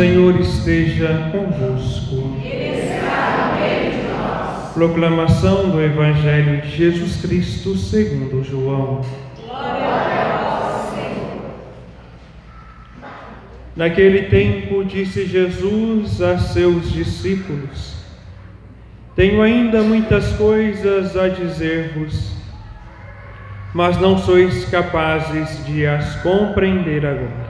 Senhor esteja convosco. Ele está no meio de nós. Proclamação do Evangelho de Jesus Cristo segundo João. Glória a Senhor. Naquele tempo disse Jesus a seus discípulos: Tenho ainda muitas coisas a dizer-vos, mas não sois capazes de as compreender agora.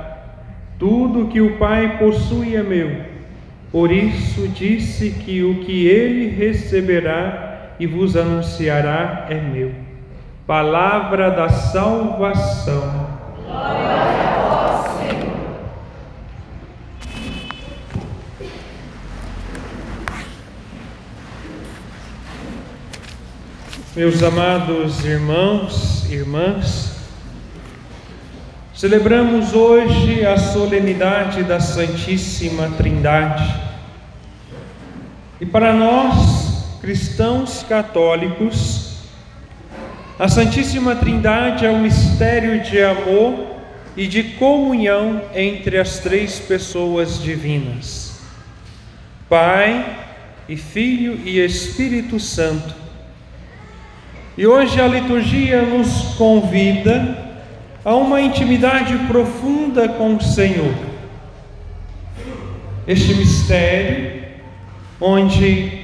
Tudo que o Pai possui é meu. Por isso disse que o que ele receberá e vos anunciará é meu. Palavra da salvação. Glória a vós, Senhor. Meus amados irmãos, irmãs, celebramos hoje a solenidade da Santíssima Trindade. E para nós, cristãos católicos, a Santíssima Trindade é um mistério de amor e de comunhão entre as três pessoas divinas: Pai e Filho e Espírito Santo. E hoje a liturgia nos convida a uma intimidade profunda com o Senhor. Este mistério, onde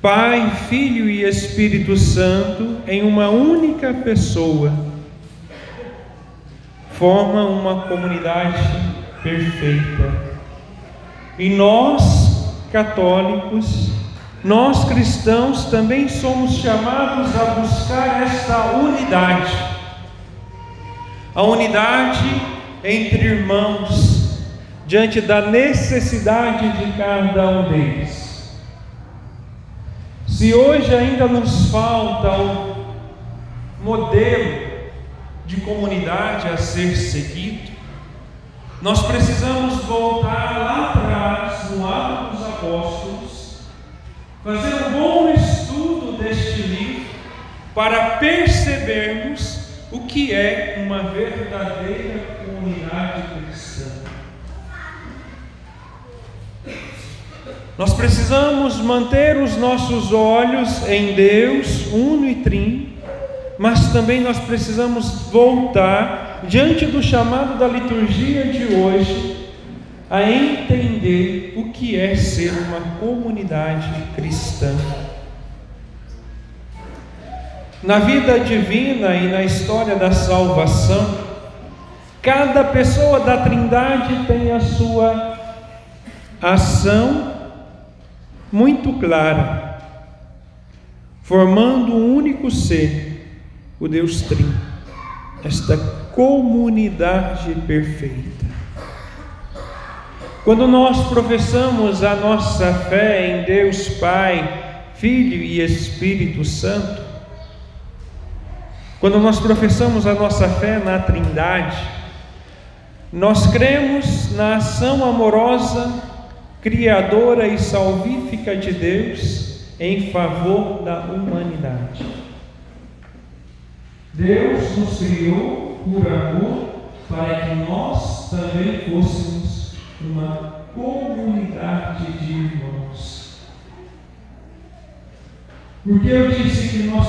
Pai, Filho e Espírito Santo, em uma única pessoa, formam uma comunidade perfeita. E nós, católicos, nós cristãos também somos chamados a buscar esta unidade, a unidade entre irmãos, diante da necessidade de cada um deles. Se hoje ainda nos falta um modelo de comunidade a ser seguido, nós precisamos voltar lá atrás, no Ato dos Apóstolos, fazer um bom estudo deste livro para percebermos o que é uma verdadeira comunidade cristã. Nós precisamos manter os nossos olhos em Deus, uno e trino, mas também nós precisamos voltar diante do chamado da liturgia de hoje a entender o que é ser uma comunidade cristã. Na vida divina e na história da salvação, cada pessoa da Trindade tem a sua ação muito clara, formando um único ser, o Deus Trino, esta comunidade perfeita. Quando nós professamos a nossa fé em Deus Pai, Filho e Espírito Santo, quando nós professamos a nossa fé na Trindade, nós cremos na ação amorosa, criadora e salvífica de Deus em favor da humanidade. Deus nos criou por amor para que nós também fôssemos uma comunidade de irmãos. Porque eu disse que nós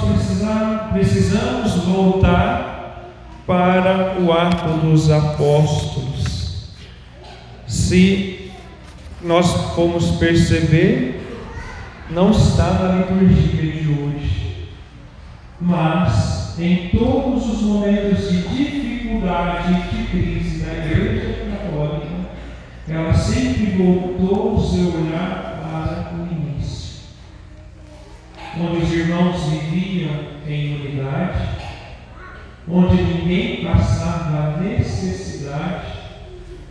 precisamos voltar para o ato dos apóstolos. Se nós formos perceber, não está na liturgia de hoje, mas em todos os momentos de dificuldade e de crise da Igreja Católica, ela sempre voltou o seu olhar para onde os irmãos viviam em unidade, onde ninguém passava necessidade,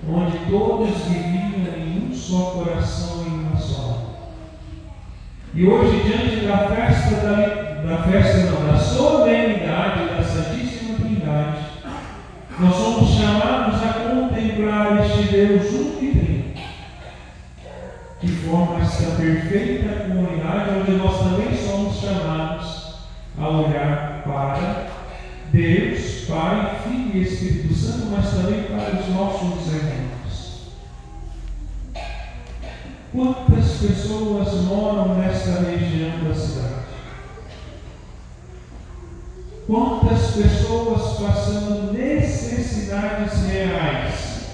onde todos viviam em só coração e uma só. E hoje, diante da festa da, da festa não, da solenidade da Santíssima Trindade, nós somos chamados a contemplar este Deus único e que forma essa perfeita comunidade, onde nós também somos chamados a olhar para Deus, Pai, Filho e Espírito Santo, mas também para os nossos irmãos. Quantas pessoas moram nesta região da cidade? Quantas pessoas passando necessidades reais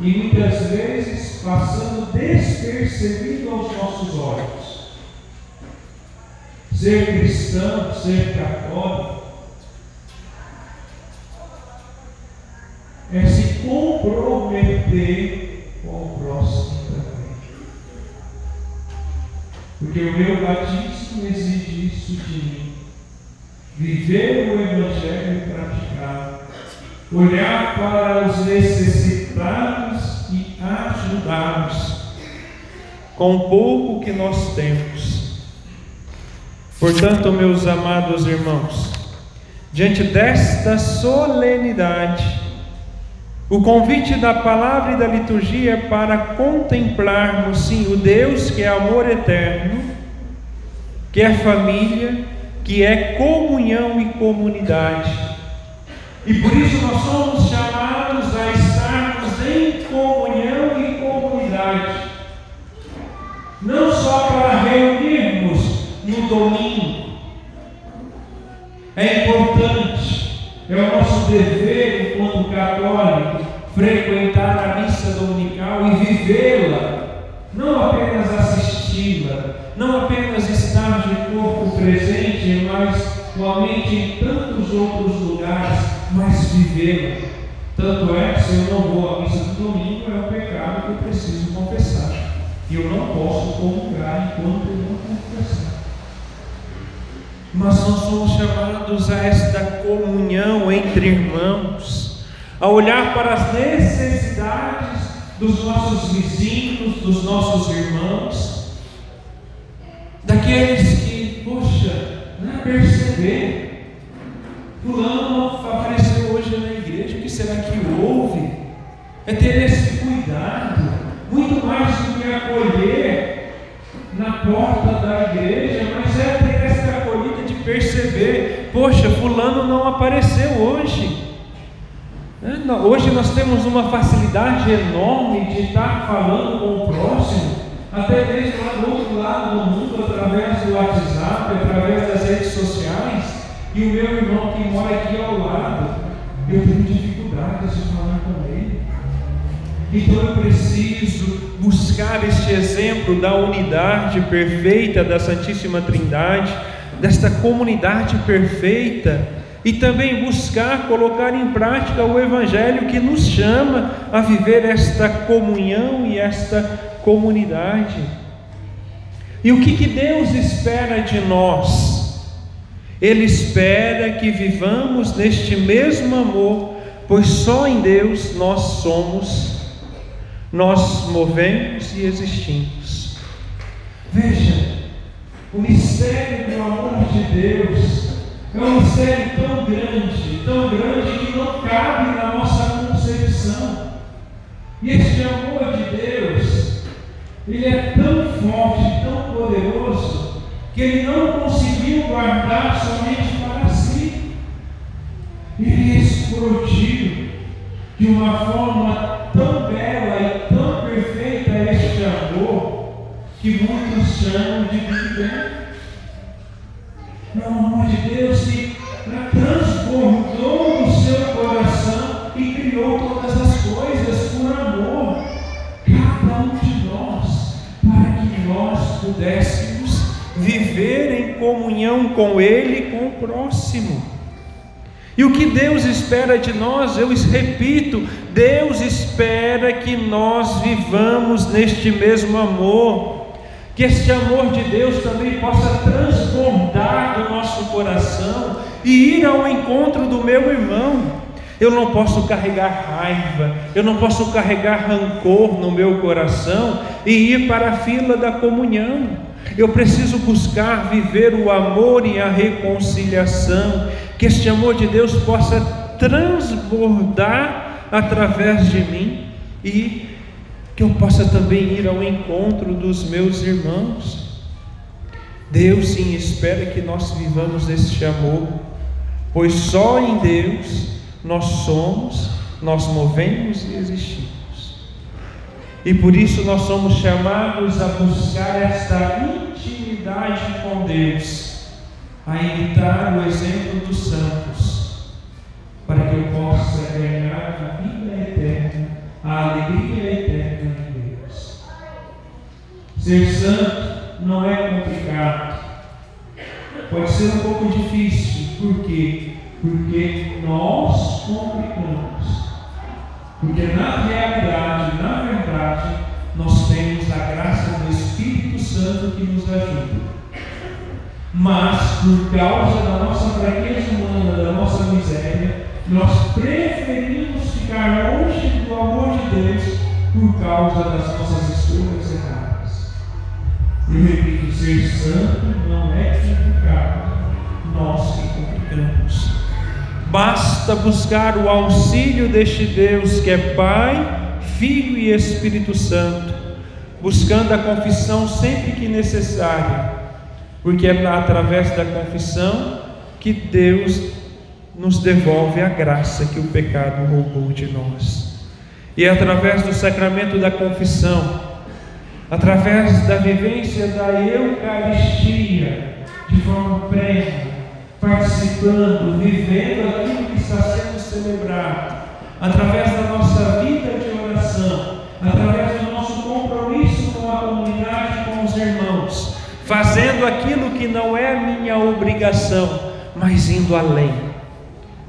e muitas vezes passando despercebido aos nossos olhos? Ser cristão, ser católico, é se comprometer com o próximo também. Porque o meu batismo exige isso de mim viver o Evangelho e praticar, olhar para os necessitados e ajudá-los com o pouco que nós temos. Portanto, meus amados irmãos, diante desta solenidade, o convite da palavra e da liturgia é para contemplarmos, sim, o Deus que é amor eterno, que é família, que é comunhão e comunidade. E por isso nós somos chamados a estarmos em comunhão e comunidade. Não só para reunirmos no domingo. É importante, é o nosso dever enquanto católico frequentar a missa dominical e vivê-la, não apenas assisti-la, não apenas mas somente em tantos outros lugares, mas vivê-la. Tanto é que se eu não vou à missa do domingo, é um pecado que eu preciso confessar. E eu não posso comungar enquanto eu não confessar. Mas nós somos chamados a esta comunhão entre irmãos, a olhar para as necessidades dos nossos vizinhos, dos nossos irmãos, daqueles que, poxa, não é perceber, fulano apareceu hoje na igreja, o que será que houve? É ter esse cuidado, muito mais do que acolher na porta da igreja, mas é ter essa acolhida de perceber, poxa, fulano não apareceu hoje. É, hoje nós temos uma facilidade enorme de estar falando com o próximo, até mesmo lá do outro lado do mundo, através do WhatsApp, através das redes sociais, e o meu irmão que mora aqui ao lado, eu tenho dificuldades de falar com ele. Então eu preciso buscar este exemplo da unidade perfeita da Santíssima Trindade, desta comunidade perfeita, e também buscar colocar em prática o Evangelho que nos chama a viver esta comunhão e esta comunidade. E o que, que Deus espera de nós? Ele espera que vivamos neste mesmo amor, pois só em Deus nós somos, nós movemos e existimos. Veja, o mistério do amor de Deus é um mistério tão grande, tão grande que não cabe na nossa concepção. E este amor de Deus ele é tão forte, tão poderoso, que ele não conseguiu guardar somente para si. Ele explodiu de uma forma tão bela e tão perfeita este amor, que muitos chamam de Big Bang. É o amor de Deus que transbordou pudéssemos viver em comunhão com Ele e com o próximo. E o que Deus espera de nós, eu repito, Deus espera que nós vivamos neste mesmo amor, que este amor de Deus também possa transbordar do nosso coração e ir ao encontro do meu irmão, Eu não posso carregar raiva, eu não posso carregar rancor no meu coração e ir para a fila da comunhão. Eu preciso buscar viver o amor e a reconciliação, que este amor de Deus possa transbordar através de mim e que eu possa também ir ao encontro dos meus irmãos. Deus sim espera que nós vivamos este amor, pois só em Deus nós somos, nós movemos e existimos. E por isso nós somos chamados a buscar esta intimidade com Deus, a imitar o exemplo dos santos, para que eu possa ganhar a vida eterna, a alegria eterna em Deus. Ser santo não é complicado, pode ser um pouco difícil, por quê? Porque nós complicamos. Porque na realidade, na verdade, nós temos a graça do Espírito Santo que nos ajuda. Mas, por causa da nossa fraqueza humana, da nossa miséria, nós preferimos ficar longe do amor de Deus por causa das nossas escolhas erradas. Eu repito, ser santo não é complicado, nós que. Basta buscar o auxílio deste Deus que é Pai, Filho e Espírito Santo, buscando a confissão sempre que necessária, porque é através da confissão que Deus nos devolve a graça que o pecado roubou de nós. E é através do sacramento da confissão, através da vivência da Eucaristia, de forma plena, participando, vivendo aquilo que está sendo celebrado, através da nossa vida de oração, através do nosso compromisso com a comunidade, com os irmãos, fazendo aquilo que não é minha obrigação, mas indo além.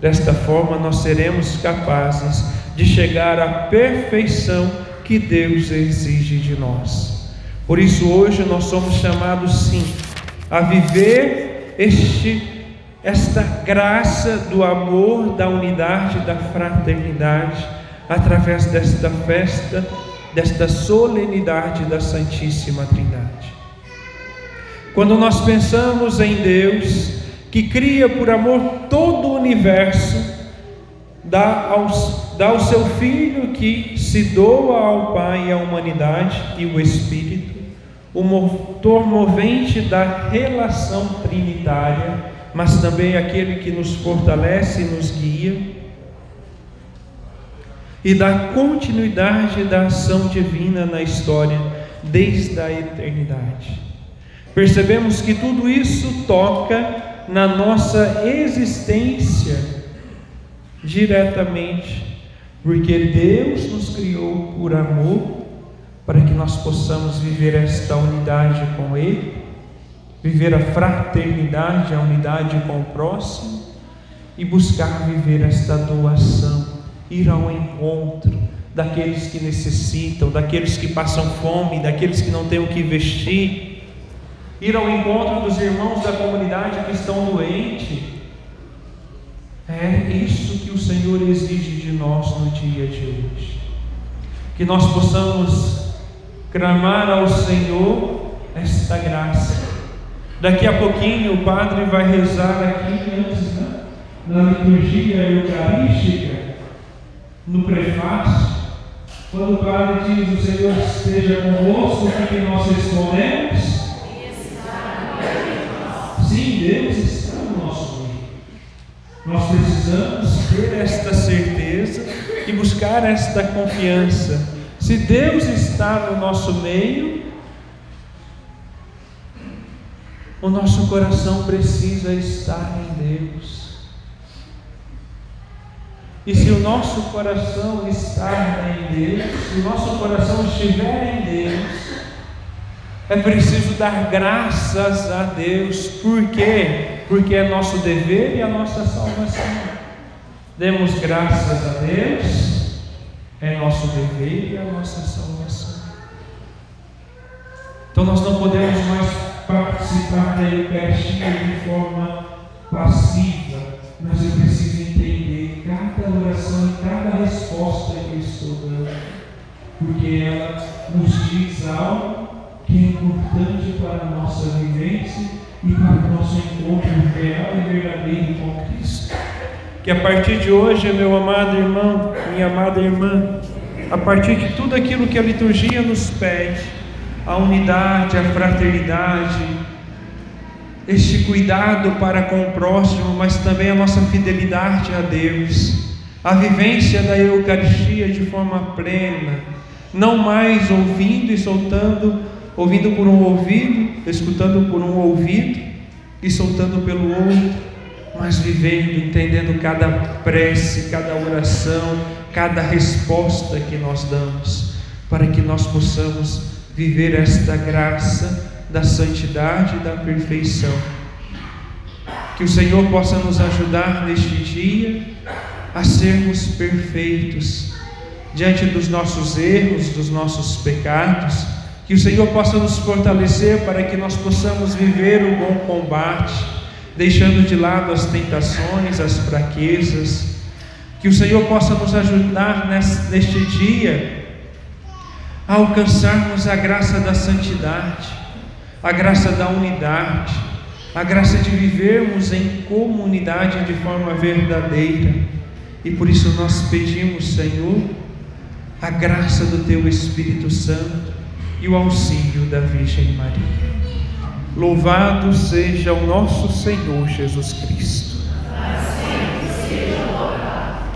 Desta forma, nós seremos capazes de chegar à perfeição que Deus exige de nós. Por isso, hoje nós somos chamados, sim, a viver este esta graça do amor, da unidade, da fraternidade, através desta festa, desta solenidade da Santíssima Trindade. Quando nós pensamos em Deus, que cria por amor todo o universo, dá, aos, dá ao seu Filho que se doa ao Pai à humanidade e o Espírito, o motor movente da relação trinitária mas também aquele que nos fortalece e nos guia, e dá continuidade da ação divina na história desde a eternidade. Percebemos que tudo isso toca na nossa existência diretamente, porque Deus nos criou por amor, para que nós possamos viver esta unidade com Ele viver a fraternidade, a unidade com o próximo e buscar viver esta doação, ir ao encontro daqueles que necessitam, daqueles que passam fome, daqueles que não têm o que vestir, ir ao encontro dos irmãos da comunidade que estão doentes. É isso que o Senhor exige de nós no dia de hoje. Que nós possamos clamar ao Senhor esta graça Daqui a pouquinho o padre vai rezar aqui antes, né? na liturgia eucarística, no prefácio, quando o padre diz: O Senhor esteja convosco, o que nós respondemos? Sim, Deus está no nosso meio. Nós precisamos ter esta certeza e buscar esta confiança. Se Deus está no nosso meio, O nosso coração precisa estar em Deus. E se o nosso coração está em Deus, se o nosso coração estiver em Deus, é preciso dar graças a Deus. Por quê? Porque é nosso dever e a nossa salvação. Demos graças a Deus, é nosso dever e a nossa salvação. Então nós não podemos mais participar da Eucaristia de forma passiva, mas eu preciso entender cada coração em cada resposta que eu estou dando, porque ela nos diz algo que é importante para a nossa vivência e para o nosso encontro real e verdadeiro com Cristo. Que a partir de hoje, meu amado irmão, minha amada irmã, a partir de tudo aquilo que a liturgia nos pede, a unidade, a fraternidade, este cuidado para com o próximo, mas também a nossa fidelidade a Deus, a vivência da Eucaristia de forma plena, não mais ouvindo e soltando, ouvindo por um ouvido, escutando por um ouvido e soltando pelo outro, mas vivendo, entendendo cada prece, cada oração, cada resposta que nós damos, para que nós possamos viver esta graça da santidade e da perfeição. Que o Senhor possa nos ajudar neste dia a sermos perfeitos diante dos nossos erros, dos nossos pecados. Que o Senhor possa nos fortalecer para que nós possamos viver o bom combate, deixando de lado as tentações, as fraquezas. Que o Senhor possa nos ajudar neste dia a alcançarmos a graça da santidade a graça da unidade, a graça de vivermos em comunidade de forma verdadeira. E por isso nós pedimos, Senhor, a graça do Teu Espírito Santo e o auxílio da Virgem Maria. Louvado seja o nosso Senhor Jesus Cristo.